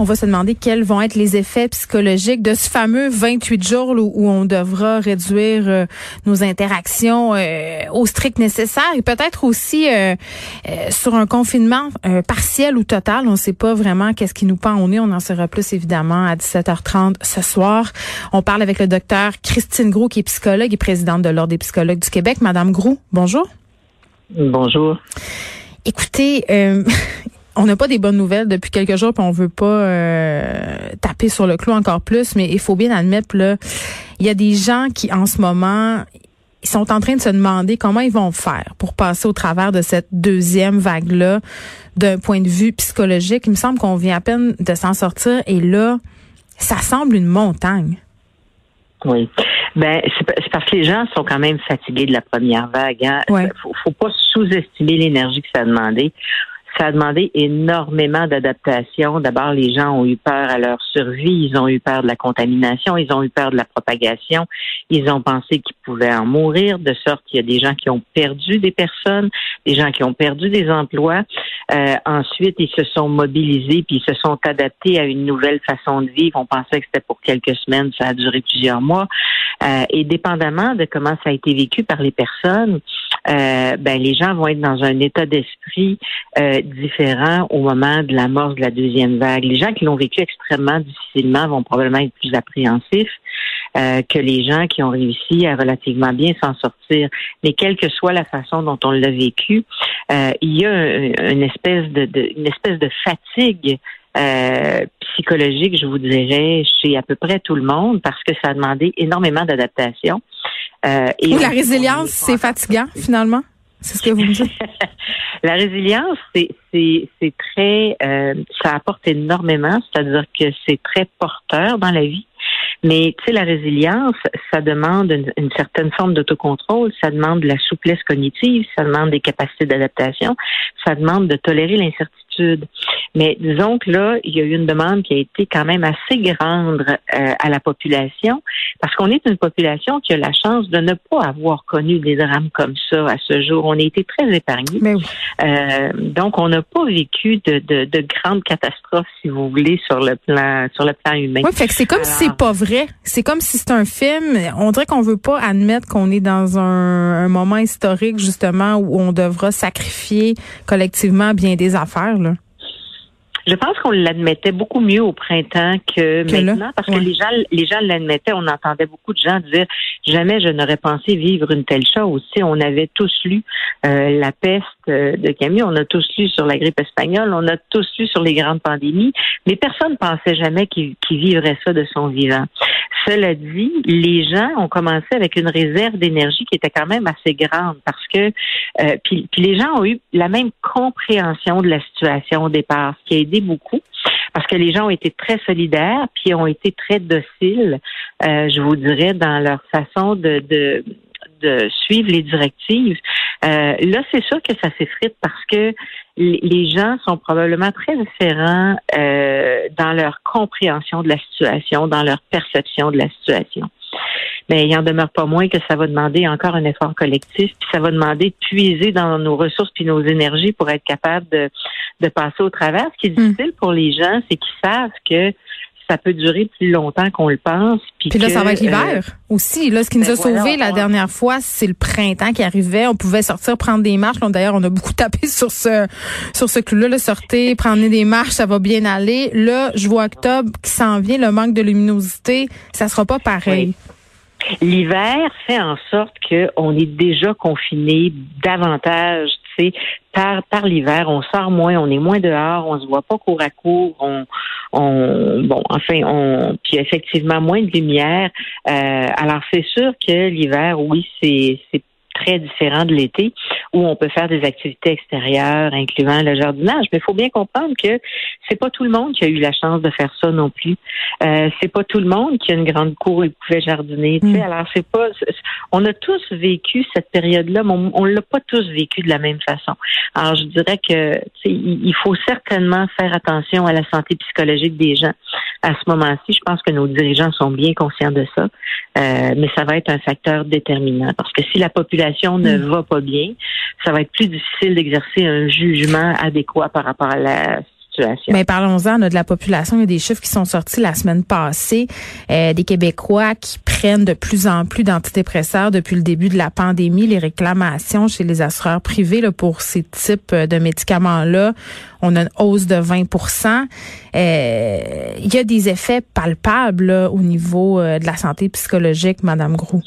On va se demander quels vont être les effets psychologiques de ce fameux 28 jours où, on devra réduire euh, nos interactions euh, au strict nécessaire et peut-être aussi euh, sur un confinement partiel ou total. On ne sait pas vraiment qu'est-ce qui nous pend au nez. On en saura plus évidemment à 17h30 ce soir. On parle avec le docteur Christine Groux qui est psychologue et présidente de l'Ordre des psychologues du Québec. Madame Groux, bonjour. Bonjour. Écoutez, on n'a pas des bonnes nouvelles depuis quelques jours, puis on veut pas euh, taper sur le clou encore plus, mais il faut bien admettre là, il y a des gens qui en ce moment ils sont en train de se demander comment ils vont faire pour passer au travers de cette deuxième vague-là d'un point de vue psychologique. Il me semble qu'on vient à peine de s'en sortir et là, ça semble une montagne. Oui. Ben, c'est parce que les gens sont quand même fatigués de la première vague. Hein. Faut, faut pas sous-estimer l'énergie que ça a demandé ça a demandé énormément d'adaptation. D'abord, les gens ont eu peur à leur survie, ils ont eu peur de la contamination, ils ont eu peur de la propagation, ils ont pensé qu'ils pouvaient en mourir, de sorte qu'il y a des gens qui ont perdu des personnes, des gens qui ont perdu des emplois. Euh, ensuite, ils se sont mobilisés puis ils se sont adaptés à une nouvelle façon de vivre. On pensait que c'était pour quelques semaines, ça a duré plusieurs mois. Euh, et dépendamment de comment ça a été vécu par les personnes, euh, ben les gens vont être dans un état d'esprit euh, différent au moment de la mort de la deuxième vague. Les gens qui l'ont vécu extrêmement difficilement vont probablement être plus appréhensifs euh, que les gens qui ont réussi à relativement bien s'en sortir. Mais quelle que soit la façon dont on l'a vécu, euh, il y a une espèce de, une espèce de fatigue euh, psychologique, je vous dirais, chez à peu près tout le monde parce que ça a demandé énormément d'adaptation. Euh, et la résilience, c'est fatigant finalement. C'est ce que vous me dites. la résilience, c'est c'est très, euh, ça apporte énormément, c'est-à-dire que c'est très porteur dans la vie. Mais tu sais, la résilience, ça demande une, certaine forme d'autocontrôle, ça demande de la souplesse cognitive, ça demande des capacités d'adaptation, ça demande de tolérer l'incertitude. Mais disons que là, il y a eu une demande qui a été quand même assez grande euh, à la population, parce qu'on est une population qui a la chance de ne pas avoir connu des drames comme ça à ce jour. On a été très épargnés. Oui. Euh, donc, on n'a pas vécu de, de, de, grandes catastrophes, si vous voulez, sur le plan sur le plan humain. Oui, fait que c'est comme si c'est pas vrai. C'est comme si c'est un film. On dirait qu'on veut pas admettre qu'on est dans un, un moment historique justement où on devra sacrifier collectivement bien des affaires. Là. Je pense qu'on l'admettait beaucoup mieux au printemps que, maintenant, parce que les gens, les gens l'admettaient. On entendait beaucoup de gens dire jamais je n'aurais pensé vivre une telle chose. Si on avait tous lu euh, la peste euh, de Camus, on a tous lu sur la grippe espagnole, on a tous lu sur les grandes pandémies, mais personne ne pensait jamais qu'il vivrait ça de son vivant. Cela dit, les gens ont commencé avec une réserve d'énergie qui était quand même assez grande parce que euh, puis, puis les gens ont eu la même compréhension de la situation au départ, ce qui a aidé beaucoup parce que les gens ont été très solidaires puis ont été très dociles, euh, je vous dirais, dans leur façon de, de, de suivre les directives. Euh, là, c'est sûr que ça s'effrite parce que les gens sont probablement très différents euh, dans leur compréhension de la situation, dans leur perception de la situation mais il en demeure pas moins que ça va demander encore un effort collectif, puis ça va demander de puiser dans nos ressources puis nos énergies pour être capable de, de passer au travers. Ce qui est hmm. difficile pour les gens, c'est qu'ils savent que ça peut durer plus longtemps qu'on le pense. Puis, là, ça va être l'hiver euh, aussi. Là, ce qui nous a ben sauvés la dernière fois, c'est le printemps qui arrivait. On pouvait sortir, prendre des marches. D'ailleurs, on a beaucoup tapé sur ce sur ce clou-là. Là, sortez, prenez des marches, ça va bien aller. Là, je vois octobre qui s'en vient, le manque de luminosité, ça sera pas pareil. L'hiver fait en sorte qu'on est déjà confiné davantage, tu sais, par, par l'hiver. On sort moins, on est moins dehors, on se voit pas court à court, on, on bon, enfin, on, puis effectivement moins de lumière. Euh, alors c'est sûr que l'hiver, oui, c'est, c'est très différent de l'été où on peut faire des activités extérieures, incluant le jardinage. Mais il faut bien comprendre que c'est pas tout le monde qui a eu la chance de faire ça non plus. Euh, c'est pas tout le monde qui a une grande cour et pouvait jardiner. Mm. Alors c'est pas, on a tous vécu cette période-là, mais on, on l'a pas tous vécu de la même façon. Alors je dirais que il faut certainement faire attention à la santé psychologique des gens à ce moment-ci. Je pense que nos dirigeants sont bien conscients de ça, euh, mais ça va être un facteur déterminant parce que si la population ne mm. va pas bien, ça va être plus difficile d'exercer un jugement adéquat par rapport à la mais parlons-en de la population. Il y a des chiffres qui sont sortis la semaine passée. Euh, des Québécois qui prennent de plus en plus d'antidépresseurs depuis le début de la pandémie. Les réclamations chez les assureurs privés là, pour ces types de médicaments-là, on a une hausse de 20% euh, Il y a des effets palpables au niveau euh, de la santé psychologique, Madame Gros.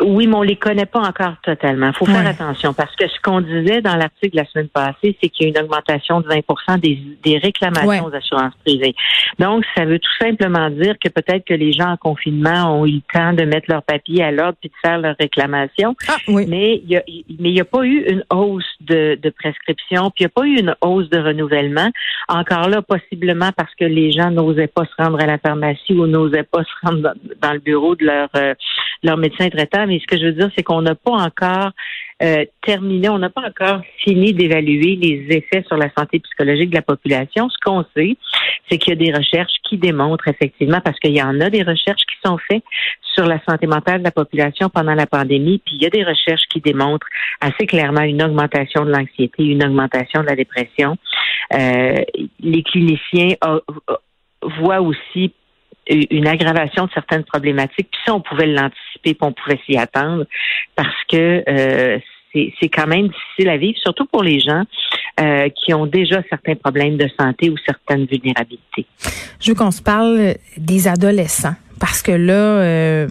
Oui, mais on les connaît pas encore totalement. Il faut faire attention parce que ce qu'on disait dans l'article la semaine passée, c'est qu'il y a une augmentation de 20% des, des réclamations aux assurances privées. Donc, ça veut tout simplement dire que peut-être que les gens en confinement ont eu le temps de mettre leurs papiers à l'ordre puis de faire leurs réclamations. Ah, oui. Mais il y a, mais il n'y a pas eu une hausse de, de prescription, puis il n'y a pas eu une hausse de renouvellement. Encore là, possiblement parce que les gens n'osaient pas se rendre à la pharmacie ou n'osaient pas se rendre dans, le bureau de leur euh, leur médecin traitant. Mais ce que je veux dire, c'est qu'on n'a pas encore euh, terminé, on n'a pas encore fini d'évaluer les effets sur la santé psychologique de la population. Ce qu'on sait, c'est qu'il y a des recherches qui démontrent effectivement, parce qu'il y en a des recherches qui sont faites sur la santé mentale de la population pendant la pandémie, puis il y a des recherches qui démontrent assez clairement une augmentation de l'anxiété, une augmentation de la dépression. Euh, les cliniciens voient aussi une aggravation de certaines problématiques. Puis ça, on pouvait l'anticiper, puis on pouvait s'y attendre parce que euh, c'est quand même difficile à vivre, surtout pour les gens euh, qui ont déjà certains problèmes de santé ou certaines vulnérabilités. Je veux qu'on se parle des adolescents parce que là, euh,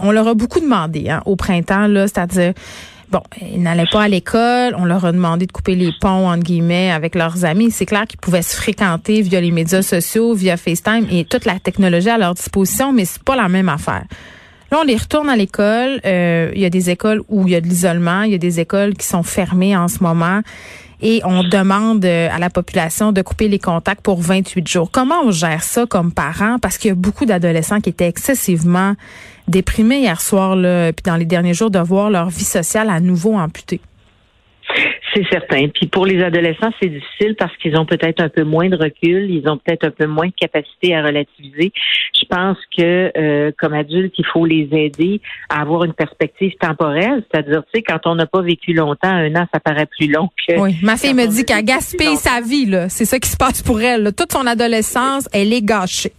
on leur a beaucoup demandé hein, au printemps, là, c'est-à-dire Bon, ils n'allaient pas à l'école. On leur a demandé de couper les ponts, entre guillemets, avec leurs amis. C'est clair qu'ils pouvaient se fréquenter via les médias sociaux, via FaceTime et toute la technologie à leur disposition, mais c'est pas la même affaire. Là, on les retourne à l'école. Euh, il y a des écoles où il y a de l'isolement. Il y a des écoles qui sont fermées en ce moment et on demande euh, à la population de couper les contacts pour 28 jours. Comment on gère ça comme parents? Parce qu'il y a beaucoup d'adolescents qui étaient excessivement déprimés hier soir, là, puis dans les derniers jours, de voir leur vie sociale à nouveau amputée. C'est certain. Puis pour les adolescents, c'est difficile parce qu'ils ont peut-être un peu moins de recul, ils ont peut-être un peu moins de capacité à relativiser. Je pense que euh, comme adultes, il faut les aider à avoir une perspective temporelle, c'est-à-dire, tu sais, quand on n'a pas vécu longtemps, un an, ça paraît plus long que. Oui, ma fille me dit qu'elle gaspille sa vie là. C'est ça qui se passe pour elle. Toute son adolescence, elle est gâchée.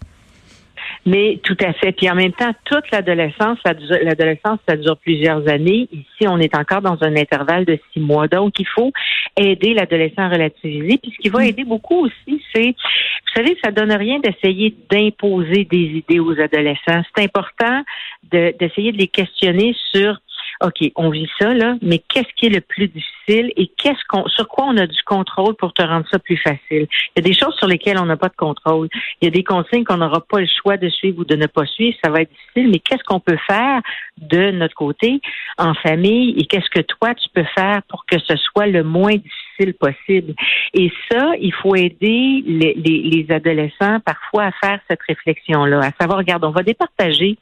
Mais tout à fait. Puis en même temps, toute l'adolescence, l'adolescence, ça dure plusieurs années. Ici, on est encore dans un intervalle de six mois. Donc, il faut aider l'adolescent à relativiser. Puis ce qui va mm. aider beaucoup aussi, c'est, vous savez, ça donne rien d'essayer d'imposer des idées aux adolescents. C'est important d'essayer de les questionner sur OK, on vit ça, là, mais qu'est-ce qui est le plus difficile et qu'est-ce qu'on, sur quoi on a du contrôle pour te rendre ça plus facile? Il y a des choses sur lesquelles on n'a pas de contrôle. Il y a des consignes qu'on n'aura pas le choix de suivre ou de ne pas suivre. Ça va être difficile, mais qu'est-ce qu'on peut faire de notre côté en famille et qu'est-ce que toi, tu peux faire pour que ce soit le moins difficile possible? Et ça, il faut aider les, les, adolescents parfois à faire cette réflexion-là, à savoir, regarde, on va départager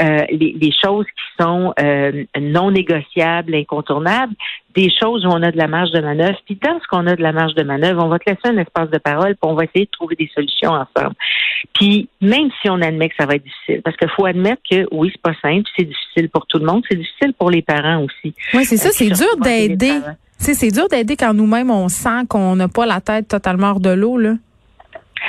euh, les, les, choses qui sont euh, non négociables, incontournables, des choses où on a de la marge de manœuvre. Puis dans ce qu'on a de la marge de manœuvre, on va te laisser un espace de parole, puis on va essayer de trouver des solutions ensemble. Puis même si on admet que ça va être difficile, parce qu'il faut admettre que oui, c'est pas simple, c'est difficile pour tout le monde, c'est difficile pour les parents aussi. Oui, c'est ça, euh, c'est dur d'aider. C'est dur d'aider quand nous-mêmes on sent qu'on n'a pas la tête totalement hors de l'eau là.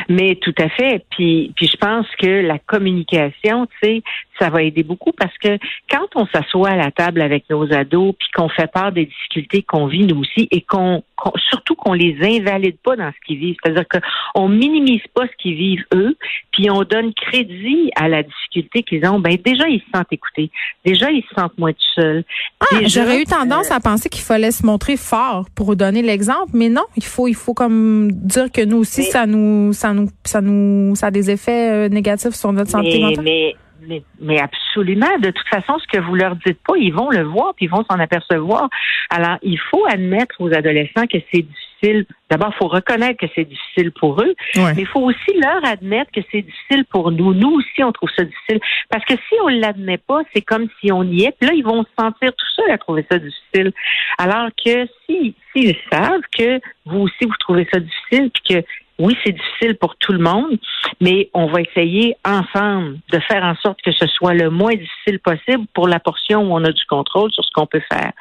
Mais tout à fait. Puis, puis je pense que la communication, tu sais, ça va aider beaucoup parce que quand on s'assoit à la table avec nos ados, puis qu'on fait part des difficultés qu'on vit nous aussi, et qu'on surtout qu'on les invalide pas dans ce qu'ils vivent, c'est-à-dire qu'on minimise pas ce qu'ils vivent eux, puis on donne crédit à la difficulté qu'ils ont. Ben déjà ils se sentent écoutés, déjà ils se sentent moins tout seuls. Ah, j'aurais eu tendance euh, à penser qu'il fallait se montrer fort pour donner l'exemple, mais non, il faut il faut comme dire que nous aussi ça nous ça nous ça nous ça a des effets euh, négatifs sur notre santé mentale. Mais mais, mais absolument. De toute façon, ce que vous leur dites pas, ils vont le voir, puis ils vont s'en apercevoir. Alors, il faut admettre aux adolescents que c'est difficile. D'abord, il faut reconnaître que c'est difficile pour eux, mais il faut aussi leur admettre que c'est difficile pour nous. Nous aussi, on trouve ça difficile. Parce que si on l'admet pas, c'est comme si on y est. Puis là, ils vont se sentir tout seuls à trouver ça difficile. Alors que si s'ils savent que vous aussi vous trouvez ça difficile, puis que oui, c'est difficile pour tout le monde, mais on va essayer ensemble de faire en sorte que ce soit le moins difficile possible pour la portion où on a du contrôle sur ce qu'on peut faire.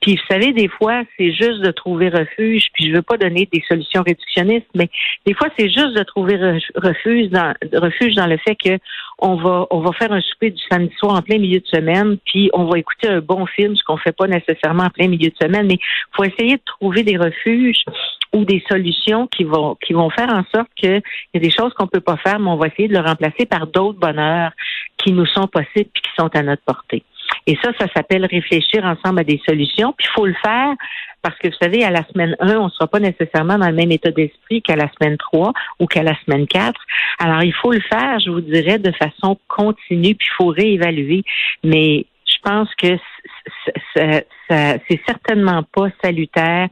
Puis vous savez, des fois, c'est juste de trouver refuge, puis je veux pas donner des solutions réductionnistes, mais des fois, c'est juste de trouver refuge dans, refuge dans le fait que on va, on va faire un souper du samedi soir en plein milieu de semaine, puis on va écouter un bon film, ce qu'on fait pas nécessairement en plein milieu de semaine, mais faut essayer de trouver des refuges ou des solutions qui vont qui vont faire en sorte qu'il y a des choses qu'on peut pas faire, mais on va essayer de le remplacer par d'autres bonheurs qui nous sont possibles et qui sont à notre portée. Et ça, ça s'appelle réfléchir ensemble à des solutions. Puis il faut le faire parce que vous savez, à la semaine 1, on ne sera pas nécessairement dans le même état d'esprit qu'à la semaine 3 ou qu'à la semaine 4. Alors, il faut le faire, je vous dirais, de façon continue, puis il faut réévaluer. Mais je pense que c'est certainement pas salutaire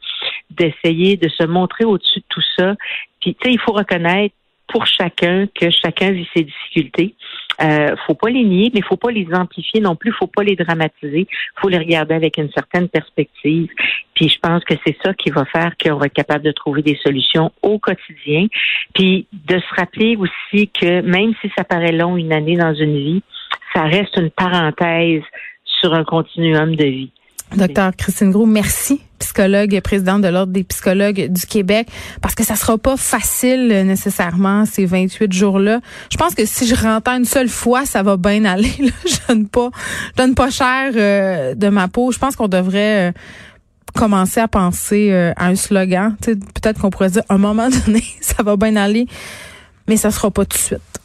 d'essayer de se montrer au-dessus de tout ça. Puis, tu sais, il faut reconnaître pour chacun que chacun vit ses difficultés. Euh, faut pas les nier, mais faut pas les amplifier non plus, faut pas les dramatiser. Faut les regarder avec une certaine perspective. Puis je pense que c'est ça qui va faire qu'on va être capable de trouver des solutions au quotidien. Puis de se rappeler aussi que même si ça paraît long une année dans une vie, ça reste une parenthèse sur un continuum de vie. Docteur Christine Gros, merci, psychologue et présidente de l'Ordre des psychologues du Québec, parce que ça sera pas facile euh, nécessairement ces 28 jours-là. Je pense que si je rentre une seule fois, ça va bien aller. Je donne pas, je donne pas cher euh, de ma peau. Je pense qu'on devrait euh, commencer à penser à un slogan. Peut-être qu'on pourrait dire, à un moment donné, ça va bien aller, mais ça sera pas tout de suite.